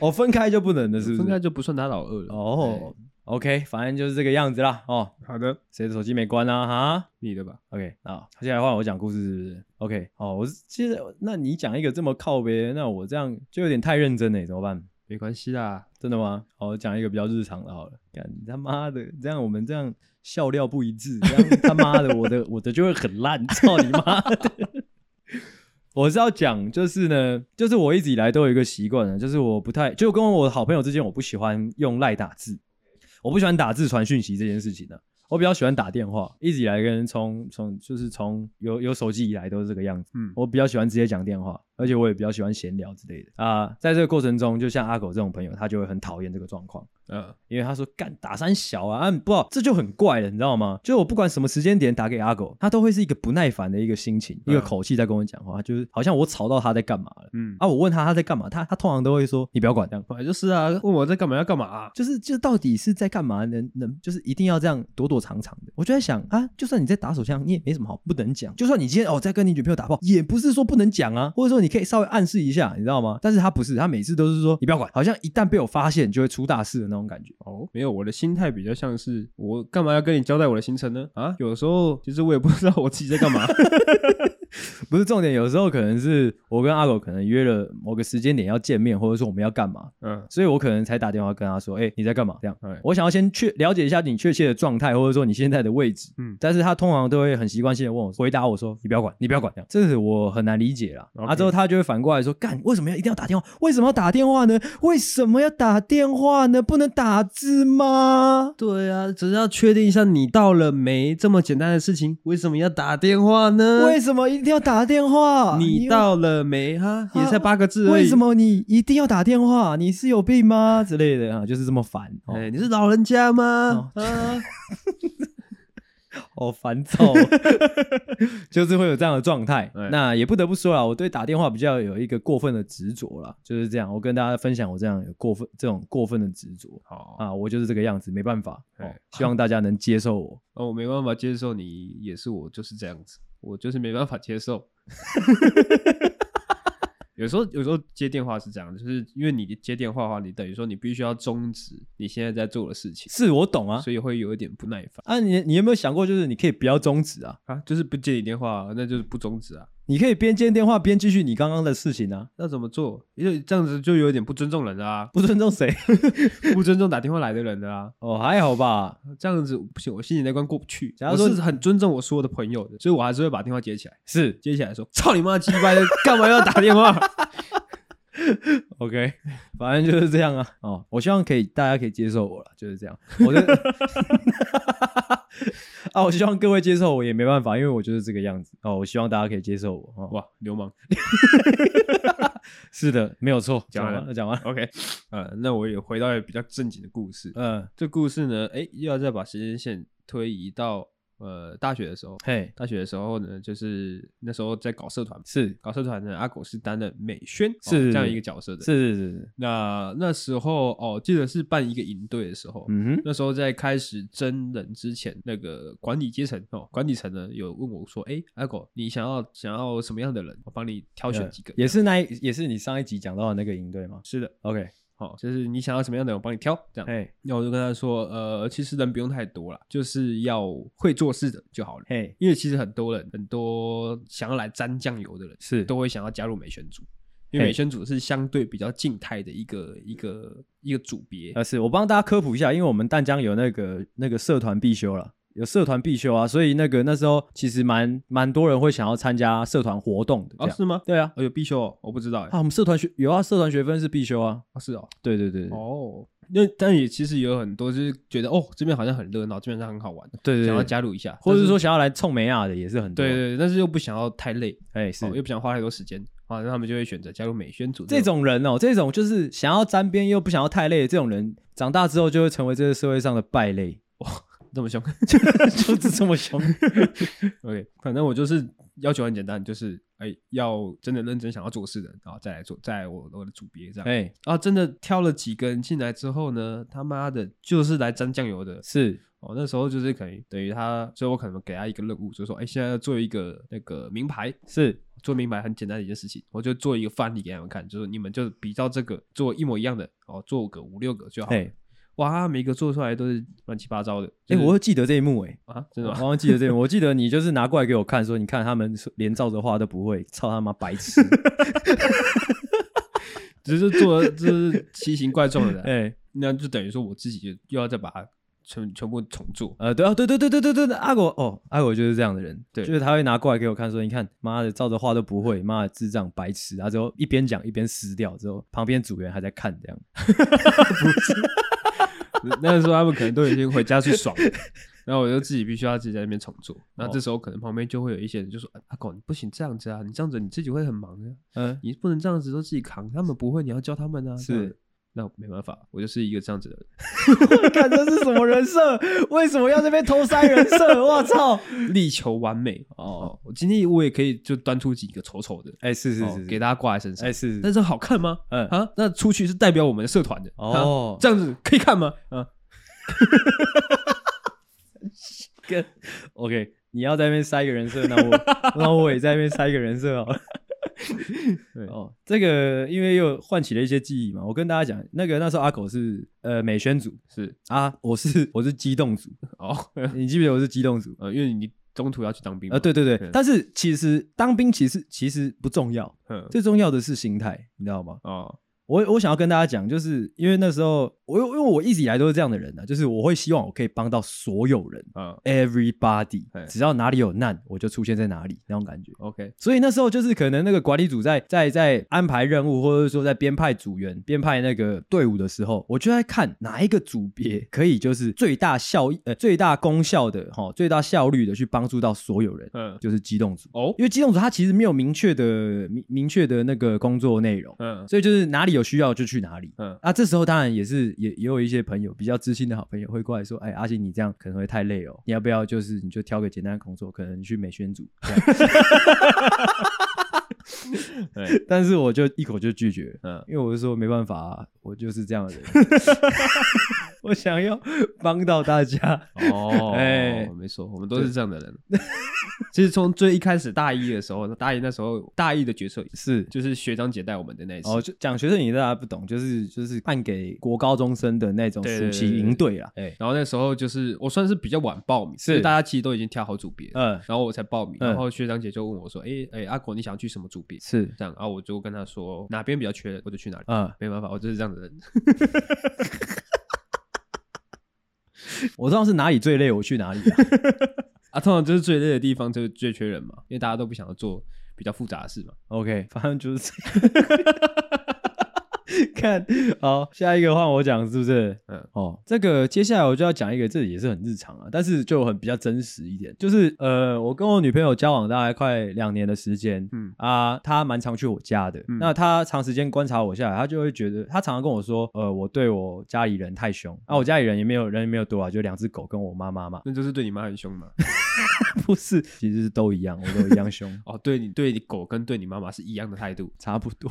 哦，分开就不能了，是不是？分开就不算他老二了。哦。OK，反正就是这个样子啦。哦，好的，谁的手机没关啊？哈，你的吧。OK，好，接下来换我讲故事，是不是？OK，哦，我是其实，那你讲一个这么靠呗，那我这样就有点太认真了，怎么办？没关系啦，真的吗？好，我讲一个比较日常的，好了。干你他妈的，这样我们这样笑料不一致，这样他妈的，我的我的就会很烂，操你妈的！我是要讲，就是呢，就是我一直以来都有一个习惯呢，就是我不太，就跟我好朋友之间，我不喜欢用赖打字。我不喜欢打字传讯息这件事情的，我比较喜欢打电话。一直以来跟人从从就是从有有手机以来都是这个样子。嗯，我比较喜欢直接讲电话。而且我也比较喜欢闲聊之类的啊、呃，在这个过程中，就像阿狗这种朋友，他就会很讨厌这个状况，嗯，因为他说干打三小啊，啊不这就很怪了，你知道吗？就我不管什么时间点打给阿狗，他都会是一个不耐烦的一个心情，嗯、一个口气在跟我讲话，就是好像我吵到他在干嘛了，嗯，啊，我问他他在干嘛，他他通常都会说你不要管这样，本来就是啊，问我在干嘛要干嘛啊，就是就到底是在干嘛？能能就是一定要这样躲躲藏藏的？我就在想啊，就算你在打手枪，你也没什么好不能讲，就算你今天哦在跟你女朋友打炮，也不是说不能讲啊，或者说你可以稍微暗示一下。你知道吗？但是他不是，他每次都是说你不要管，好像一旦被我发现就会出大事的那种感觉。哦，没有，我的心态比较像是我干嘛要跟你交代我的行程呢？啊，有的时候其实我也不知道我自己在干嘛。不是重点，有时候可能是我跟阿狗可能约了某个时间点要见面，或者说我们要干嘛，嗯，所以我可能才打电话跟他说，哎、欸，你在干嘛？这样，嗯、我想要先确了解一下你确切的状态，或者说你现在的位置，嗯，但是他通常都会很习惯性的问我，回答我说，你不要管，你不要管，这样，这是我很难理解啦。Okay. 啊，之后他就会反过来说，干，为什么要一定要打电话？为什么要打电话呢？为什么要打电话呢？不能打字吗？对啊，只是要确定一下你到了没，这么简单的事情，为什么要打电话呢？为什么一定要打电话？你到了没哈？也才八个字，为什么你一定要打电话？你是有病吗？之类的啊，就是这么烦。哎，你是老人家吗？啊，好烦躁，就是会有这样的状态。那也不得不说啊，我对打电话比较有一个过分的执着啦，就是这样。我跟大家分享我这样有过分这种过分的执着。好啊，我就是这个样子，没办法。希望大家能接受我。哦，我没办法接受你，也是我就是这样子。我就是没办法接受，有时候有时候接电话是这样，就是因为你接电话的话，你等于说你必须要终止你现在在做的事情。是我懂啊，所以会有一点不耐烦啊。你你有没有想过，就是你可以不要终止啊？啊，就是不接你电话，那就是不终止啊。你可以边接电话边继续你刚刚的事情啊，那怎么做？因为这样子就有点不尊重人啊，不尊重谁？不尊重打电话来的人的啊。哦，还好吧，这样子不行，我心里那关过不去。假如说是很尊重我所有的朋友的，所以我还是会把电话接起来。是接起来说，操你妈鸡巴的，干嘛要打电话？OK，反正就是这样啊。哦，我希望可以，大家可以接受我了，就是这样。我的 啊，我希望各位接受我也没办法，因为我就是这个样子。哦，我希望大家可以接受我。哦、哇，流氓！是的，没有错。讲完了，讲完了。OK，呃，那我也回到一个比较正经的故事。嗯，这故事呢，哎，又要再把时间线推移到呃大学的时候，嘿，大学的时候呢，就是那时候在搞社团，是搞社团呢，阿狗是担任美宣，是这样一个角色的，是是是。那那时候哦，记得是办一个营队的时候，嗯哼，那时候在开始真人之前，那个管理阶层哦，管理层呢有问我说，哎，阿狗，你想要想要什么样的人？我帮你挑选几个，也是那也是你上一集讲到的那个营队吗？是的，OK。哦，就是你想要什么样的，我帮你挑，这样。哎，那我就跟他说，呃，其实人不用太多了，就是要会做事的就好了。嘿，因为其实很多人，很多想要来沾酱油的人，是都会想要加入美宣组，因为美宣组是相对比较静态的一个一个一个组别。啊，是我帮大家科普一下，因为我们淡江有那个那个社团必修了。有社团必修啊，所以那个那时候其实蛮蛮多人会想要参加社团活动的。啊，是吗？对啊，有必修哦，我不知道。啊，我们社团学有啊，社团学分是必修啊。啊，是哦。对对对。哦，那但也其实也有很多就是觉得哦，这边好像很热闹，这边上很好玩，对对，想要加入一下，或者是说想要来冲美亚的也是很多。对对，但是又不想要太累，哎，是，又不想花太多时间，啊，那他们就会选择加入美宣组。这种人哦，这种就是想要沾边又不想要太累的这种人，长大之后就会成为这个社会上的败类。哇。这么凶，就是这么凶。OK，反正我就是要求很简单，就是哎、欸，要真的认真想要做事的，然后再来做，在我我的组别这样。哎、欸，然后真的挑了几个人进来之后呢，他妈的，就是来沾酱油的。是哦，那时候就是可以等于他，所以我可能给他一个任务，就是说，哎、欸，现在要做一个那个名牌，是做名牌很简单的一件事情，我就做一个范例给他们看，就是你们就比照这个做一模一样的，哦，做个五六个就好了。哇，每个做出来都是乱七八糟的。哎、就是欸，我会记得这一幕、欸，哎啊，真的吗？我忘记得这一幕。我记得你就是拿过来给我看，说你看他们连照着画都不会，操他妈白痴！只是做就是奇形怪状的，哎、欸，那就等于说我自己又要再把它全全部重做。呃，对啊，对对对对对对，阿果哦，阿果就是这样的人，对，就是他会拿过来给我看，说你看，妈的，照着画都不会，妈的智障白痴，然后之后一边讲一边撕掉，之后旁边组员还在看这样，不是。那个时候他们可能都已经回家去爽了，然后我就自己必须要自己在那边重做。那这时候可能旁边就会有一些人就说：“阿、啊、狗，你不行这样子啊，你这样子你自己会很忙的。嗯，你不能这样子都自己扛，他们不会，你要教他们啊。”是，那没办法，我就是一个这样子的人。看这是什么人设？为什么要这边偷塞人设？我操！力求完美哦！我今天我也可以就端出几个丑丑的，哎、欸，是是是，给大家挂在身上，哎、欸，是，是。但是好看吗？嗯啊，那出去是代表我们的社团的哦，这样子可以看吗？嗯。跟 OK，你要在那边塞一个人设，那我那我也在那边塞一个人设好了。对哦，这个因为又唤起了一些记忆嘛。我跟大家讲，那个那时候阿狗是呃美宣组，是啊，我是我是机动组。哦，你记不记得我是机动组？呃，因为你中途要去当兵。呃，对对对，但是其实当兵其实其实不重要，最重要的是心态，你知道吗？哦。我我想要跟大家讲，就是因为那时候我因为我一直以来都是这样的人呢、啊，就是我会希望我可以帮到所有人，嗯，everybody，只要哪里有难，我就出现在哪里那种感觉。OK，所以那时候就是可能那个管理组在在在安排任务，或者说在编派组员、编派那个队伍的时候，我就在看哪一个组别可以就是最大效益呃最大功效的哈最大效率的去帮助到所有人，嗯，就是机动组哦，因为机动组它其实没有明确的明明确的那个工作内容，嗯，所以就是哪里有。需要就去哪里，嗯啊，这时候当然也是也也有一些朋友比较知心的好朋友会过来说，哎，阿信你这样可能会太累哦，你要不要就是你就挑个简单的工作，可能你去美宣组。对，但是我就一口就拒绝，嗯，因为我就说没办法啊，我就是这样的人，我想要帮到大家。哦，哎，没错，我们都是这样的人。其实从最一开始大一的时候，大一那时候大一的角色是就是学长姐带我们的那一次。哦，就讲学生你大家不懂，就是就是办给国高中生的那种暑期营队啦。哎，然后那时候就是我算是比较晚报名，是大家其实都已经挑好组别，嗯，然后我才报名，然后学长姐就问我说，哎哎，阿果你想要去什么组别？是这样，然后我就跟他说哪边比较缺，我就去哪里。嗯，没办法，我就是这样的人。我知道是哪里最累，我去哪里啊？啊，通常就是最累的地方就是最缺人嘛，因为大家都不想要做比较复杂的事嘛。OK，反正就是这样。看，好，下一个换我讲是不是？嗯，哦，这个接下来我就要讲一个，这也是很日常啊，但是就很比较真实一点，就是呃，我跟我女朋友交往大概快两年的时间，嗯。啊，她蛮常去我家的，嗯、那她长时间观察我下来，她就会觉得，她常常跟我说，呃，我对我家里人太凶，啊，我家里人也没有人也没有多啊，就两只狗跟我妈妈嘛，那就是对你妈很凶嘛？不是，其实是都一样，我都一样凶。哦，对你对你狗跟对你妈妈是一样的态度，差不多。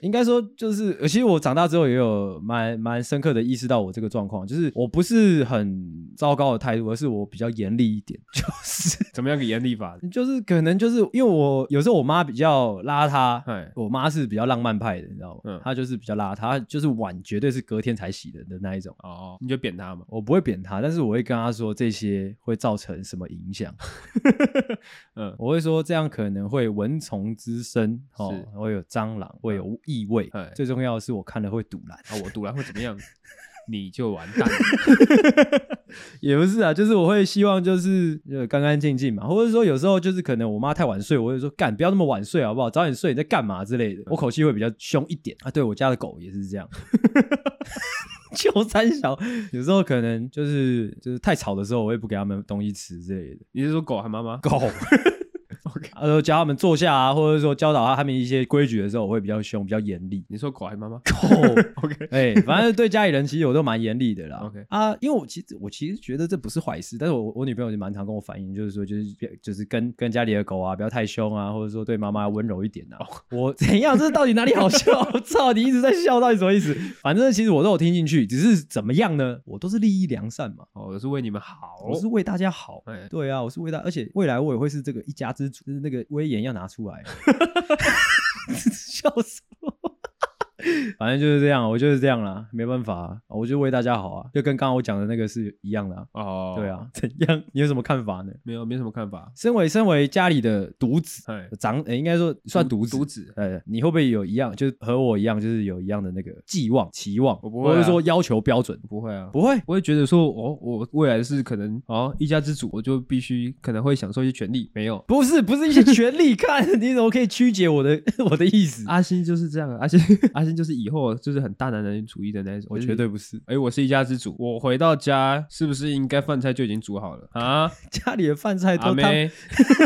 应该说就是，其实我长大之后也有蛮蛮深刻的意识到我这个状况，就是我不是很糟糕的态度，而是我比较严厉一点。就是怎么样个严厉法？就是可能就是因为我有时候我妈比较邋遢，我妈是比较浪漫派的，你知道吗？嗯，她就是比较邋遢，就是碗绝对是隔天才洗的的那一种。哦，你就扁她嘛？我不会扁她，但是我会跟她说这些会造成什么影响。嗯，我会说这样可能会蚊虫滋生，哦，会有蟑螂，会有异味。最重要的是，我看了会赌烂啊！我赌烂会怎么样？你就完蛋了。也不是啊，就是我会希望就是呃干干净净嘛，或者说有时候就是可能我妈太晚睡，我会说干不要那么晚睡好不好？早点睡，你在干嘛之类的。我口气会比较凶一点啊。对，我家的狗也是这样。就三小，有时候可能就是就是太吵的时候，我也不给他们东西吃之类的。你是说狗还妈妈？狗。呃，教他们坐下啊，或者说教导他们一些规矩的时候，我会比较凶，比较严厉。你说狗还是妈妈？狗，OK，哎，反正对家里人其实我都蛮严厉的啦。OK 啊，因为我其实我其实觉得这不是坏事，但是我我女朋友就蛮常跟我反映，就是说就是就是跟跟家里的狗啊不要太凶啊，或者说对妈妈要温柔一点啊。我怎样？这到底哪里好笑？我操，你一直在笑，到底什么意思？反正其实我都有听进去，只是怎么样呢？我都是利益良善嘛，哦，我是为你们好，我是为大家好。哎，对啊，我是为大，而且未来我也会是这个一家之主，就是那个威严要拿出来，笑死我。反正就是这样，我就是这样啦，没办法啊，我就为大家好啊，就跟刚刚我讲的那个是一样的啊。哦，对啊，怎样？你有什么看法呢？没有，没什么看法。身为身为家里的独子，长，欸，应该说算独子。独子，哎，你会不会有一样，就是和我一样，就是有一样的那个寄望、期望？我不会，或者说要求标准？不会啊，不会。我会觉得说，哦，我未来是可能哦一家之主，我就必须可能会享受一些权利。没有，不是，不是一些权利。看你怎么可以曲解我的我的意思？阿星就是这样，阿星，阿星就是以后就。是很大男人主义的那种，我绝对不是。哎，我是一家之主，我回到家是不是应该饭菜就已经煮好了啊？家里的饭菜都他，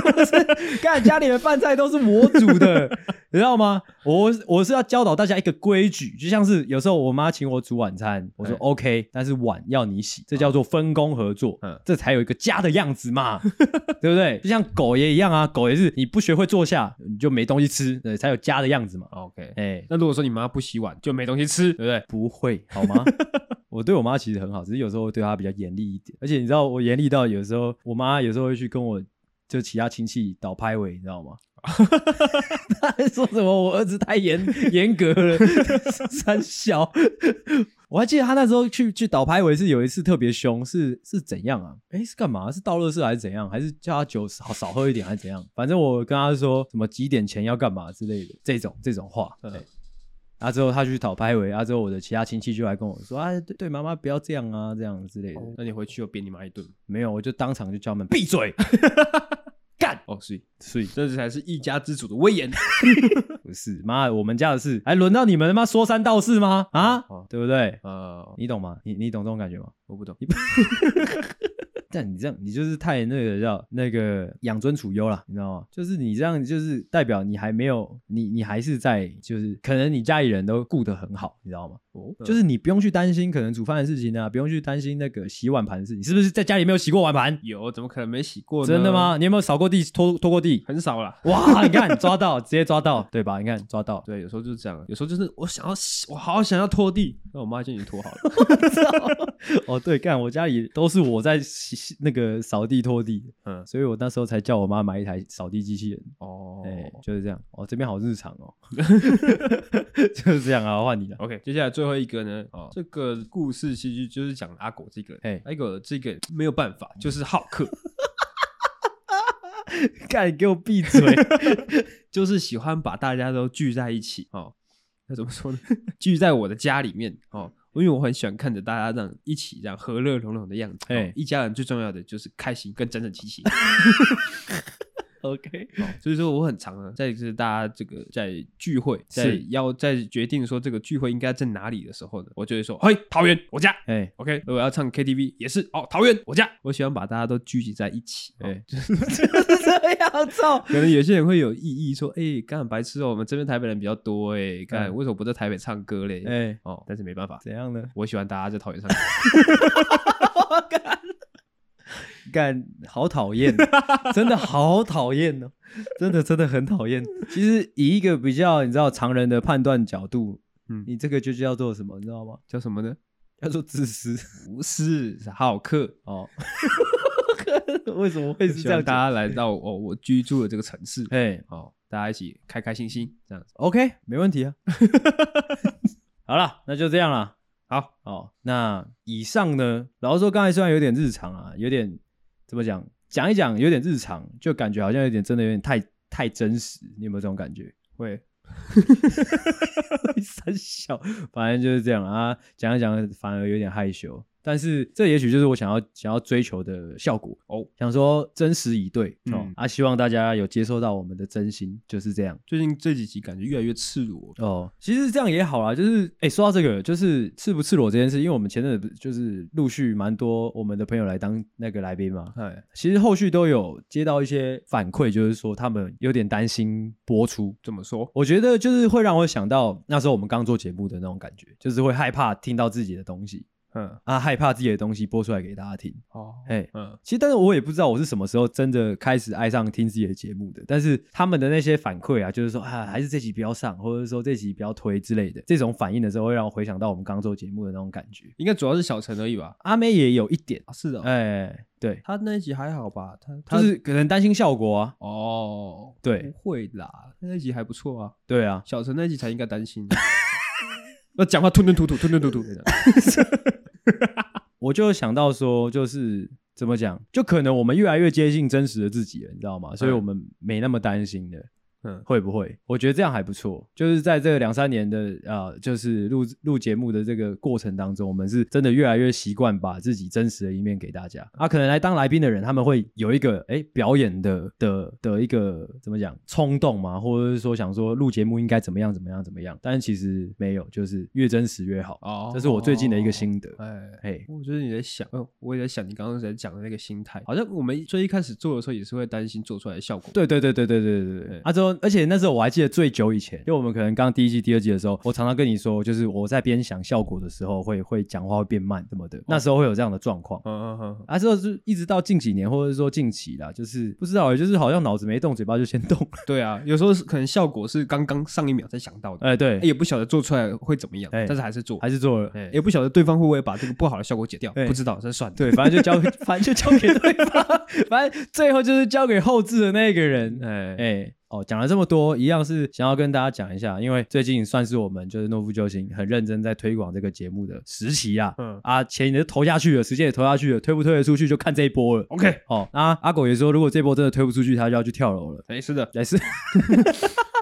看家里的饭菜都是我煮的，你知道吗？我我是要教导大家一个规矩，就像是有时候我妈请我煮晚餐，我说 OK，但是碗要你洗，这叫做分工合作，嗯，这才有一个家的样子嘛，对不对？就像狗也一样啊，狗也是你不学会坐下，你就没东西吃，对，才有家的样子嘛。OK，哎，那如果说你妈不洗碗，就没东西。吃对不对？不会好吗？我对我妈其实很好，只是有时候对她比较严厉一点。而且你知道，我严厉到有时候，我妈有时候会去跟我就其他亲戚倒拍尾，你知道吗？他还说什么我儿子太严 严格了，三小。我还记得他那时候去去倒拍尾是有一次特别凶，是是怎样啊？哎，是干嘛？是倒垃圾还是怎样？还是叫他酒少少喝一点还是怎样？反正我跟他说什么几点前要干嘛之类的这种这种话。对。啊！之后他去讨拍尾，啊之后我的其他亲戚就来跟我说：“啊，对对，妈妈不要这样啊，这样之类的。”那你回去又扁你妈一顿？没有，我就当场就叫他们闭嘴，干！哦，所以所以这才是一家之主的威严。不是，妈，我们家的事还轮到你们他妈说三道四吗？啊，对不对？呃，你懂吗？你你懂这种感觉吗？我不懂。但你这样，你就是太那个叫那个养尊处优了，你知道吗？就是你这样，就是代表你还没有，你你还是在，就是可能你家里人都顾得很好，你知道吗？哦，就是你不用去担心可能煮饭的事情啊，不用去担心那个洗碗盘的事情，是不是在家里没有洗过碗盘？有，怎么可能没洗过呢？真的吗？你有没有扫过地、拖拖过地？很少啦。哇，你看抓到，直接抓到，对吧？你看抓到，对，有时候就是这样，有时候就是我想要洗，我好想要拖地，那我妈就已经拖好了。哦，对，干我家里都是我在洗那个扫。地拖地，嗯，所以我那时候才叫我妈买一台扫地机器人。哦，哎、欸，就是这样。哦，这边好日常哦，就是这样啊。换你了，OK。接下来最后一个呢，哦，这个故事其实就是讲阿狗这个，哎，阿狗这个没有办法，就是好客。干，给我闭嘴！就是喜欢把大家都聚在一起。哦，那怎么说呢？聚在我的家里面。哦。因为我很喜欢看着大家这样一起这样和乐融融的样子，哎，一家人最重要的就是开心跟整整齐齐。OK，所以说我很常啊，在就是大家这个在聚会，在要在决定说这个聚会应该在哪里的时候呢，我就会说，嘿，桃园我家，哎，OK，如果要唱 KTV 也是哦，桃园我家，我喜欢把大家都聚集在一起，哎，就 是这样子。可能有些人会有异议说，哎，干白痴哦，我们这边台北人比较多，哎，干为什么不在台北唱歌嘞？哎，哦，但是没办法，怎样呢？我喜欢大家在桃园唱歌。干，好讨厌，真的好讨厌哦，真的真的很讨厌。其实以一个比较你知道常人的判断角度，嗯，你这个就叫做什么，你知道吗？叫什么呢？叫做自私，不是，好客哦。为什么会是这样？大家来到哦，我居住的这个城市，哎，哦，大家一起开开心心这样子，OK，没问题啊。好了，那就这样了。好，哦，那以上呢，老实说，刚才虽然有点日常啊，有点。怎么讲？讲一讲有点日常，就感觉好像有点真的有点太太真实。你有没有这种感觉？会 三小，反正就是这样啊。讲一讲反而有点害羞。但是这也许就是我想要想要追求的效果哦，想说真实以对哦，啊，希望大家有接受到我们的真心，就是这样。最近这几集感觉越来越赤裸哦，其实这样也好啦，就是哎，说到这个，就是赤不赤裸这件事，因为我们前阵子就是陆续蛮多我们的朋友来当那个来宾嘛，哎，其实后续都有接到一些反馈，就是说他们有点担心播出。怎么说？我觉得就是会让我想到那时候我们刚做节目的那种感觉，就是会害怕听到自己的东西。嗯啊，害怕自己的东西播出来给大家听哦。嘿，嗯，其实但是我也不知道我是什么时候真的开始爱上听自己的节目的。但是他们的那些反馈啊，就是说啊，还是这集不要上，或者说这集不要推之类的这种反应的时候，会让我回想到我们刚做节目的那种感觉。应该主要是小陈而已吧？阿妹也有一点，是的，哎，对，他那一集还好吧？他他就是可能担心效果啊。哦，对，不会啦，那一集还不错啊。对啊，小陈那一集才应该担心。那讲话吞吞吐吐，吞吞吐吐的。我就想到说，就是怎么讲，就可能我们越来越接近真实的自己了，你知道吗？所以我们没那么担心的。嗯，会不会？我觉得这样还不错。就是在这两三年的啊、呃，就是录录节目的这个过程当中，我们是真的越来越习惯把自己真实的一面给大家。啊，可能来当来宾的人，他们会有一个哎表演的的的一个怎么讲冲动嘛，或者是说想说录节目应该怎么样怎么样怎么样。但是其实没有，就是越真实越好。哦，这是我最近的一个心得。哎哎，我觉得你在想，哦，我也在想你刚刚在讲的那个心态，好像我们最一开始做的时候也是会担心做出来的效果。对对对对对对对对。啊，之后而且那时候我还记得最久以前，就我们可能刚第一季、第二季的时候，我常常跟你说，就是我在边想效果的时候会，会会讲话会变慢什么的，那时候会有这样的状况。嗯嗯嗯。啊，之后是一直到近几年，或者是说近期啦，就是不知道，就是好像脑子没动，嘴巴就先动了。对啊，有时候是可能效果是刚刚上一秒才想到的。哎，对，也不晓得做出来会怎么样，但是还是做，还是做了。也不晓得对方会不会把这个不好的效果解掉，不知道，这算了。对，反正就交，反正就交给对方，反正最后就是交给后置的那个人。哎 哎。哦，讲了这么多，一样是想要跟大家讲一下，因为最近算是我们就是诺夫救星很认真在推广这个节目的时期啊。嗯啊，钱也投下去了，时间也投下去了，推不推得出去就看这一波了。OK，哦，那阿狗也说，如果这波真的推不出去，他就要去跳楼了。哎，是的，也是。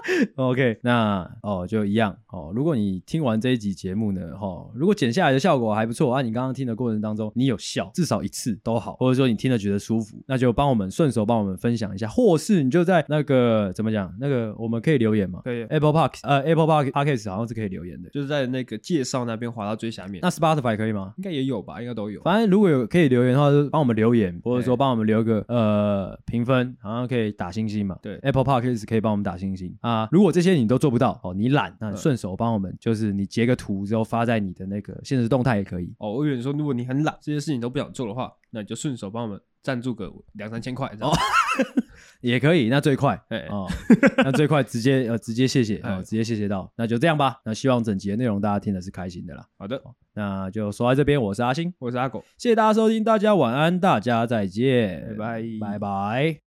OK，那哦就一样哦。如果你听完这一集节目呢，哦，如果剪下来的效果还不错啊，你刚刚听的过程当中你有笑，至少一次都好，或者说你听了觉得舒服，那就帮我们顺手帮我们分享一下，或是你就在那个怎么讲，那个我们可以留言吗？可以，Apple Park 呃 Apple Park Podcast 好像是可以留言的，就是在那个介绍那边滑到最下面。那 Spotify 可以吗？应该也有吧，应该都有。反正如果有可以留言的话，就帮我们留言，或者说帮我们留个呃评分，好像可以打星星嘛。对，Apple Parkes 可以帮我们打星星啊。如果这些你都做不到哦，你懒，那顺手帮我们，就是你截个图之后发在你的那个现实动态也可以哦。我以为说，如果你很懒，这些事情都不想做的话，那你就顺手帮我们赞助个两三千块，哦，也可以。那最快，哎哦，那最快直接呃直接谢谢哦，直接谢谢到，那就这样吧。那希望整集的内容大家听的是开心的啦。好的，那就说在这边，我是阿星，我是阿狗，谢谢大家收听，大家晚安，大家再见，拜拜拜拜。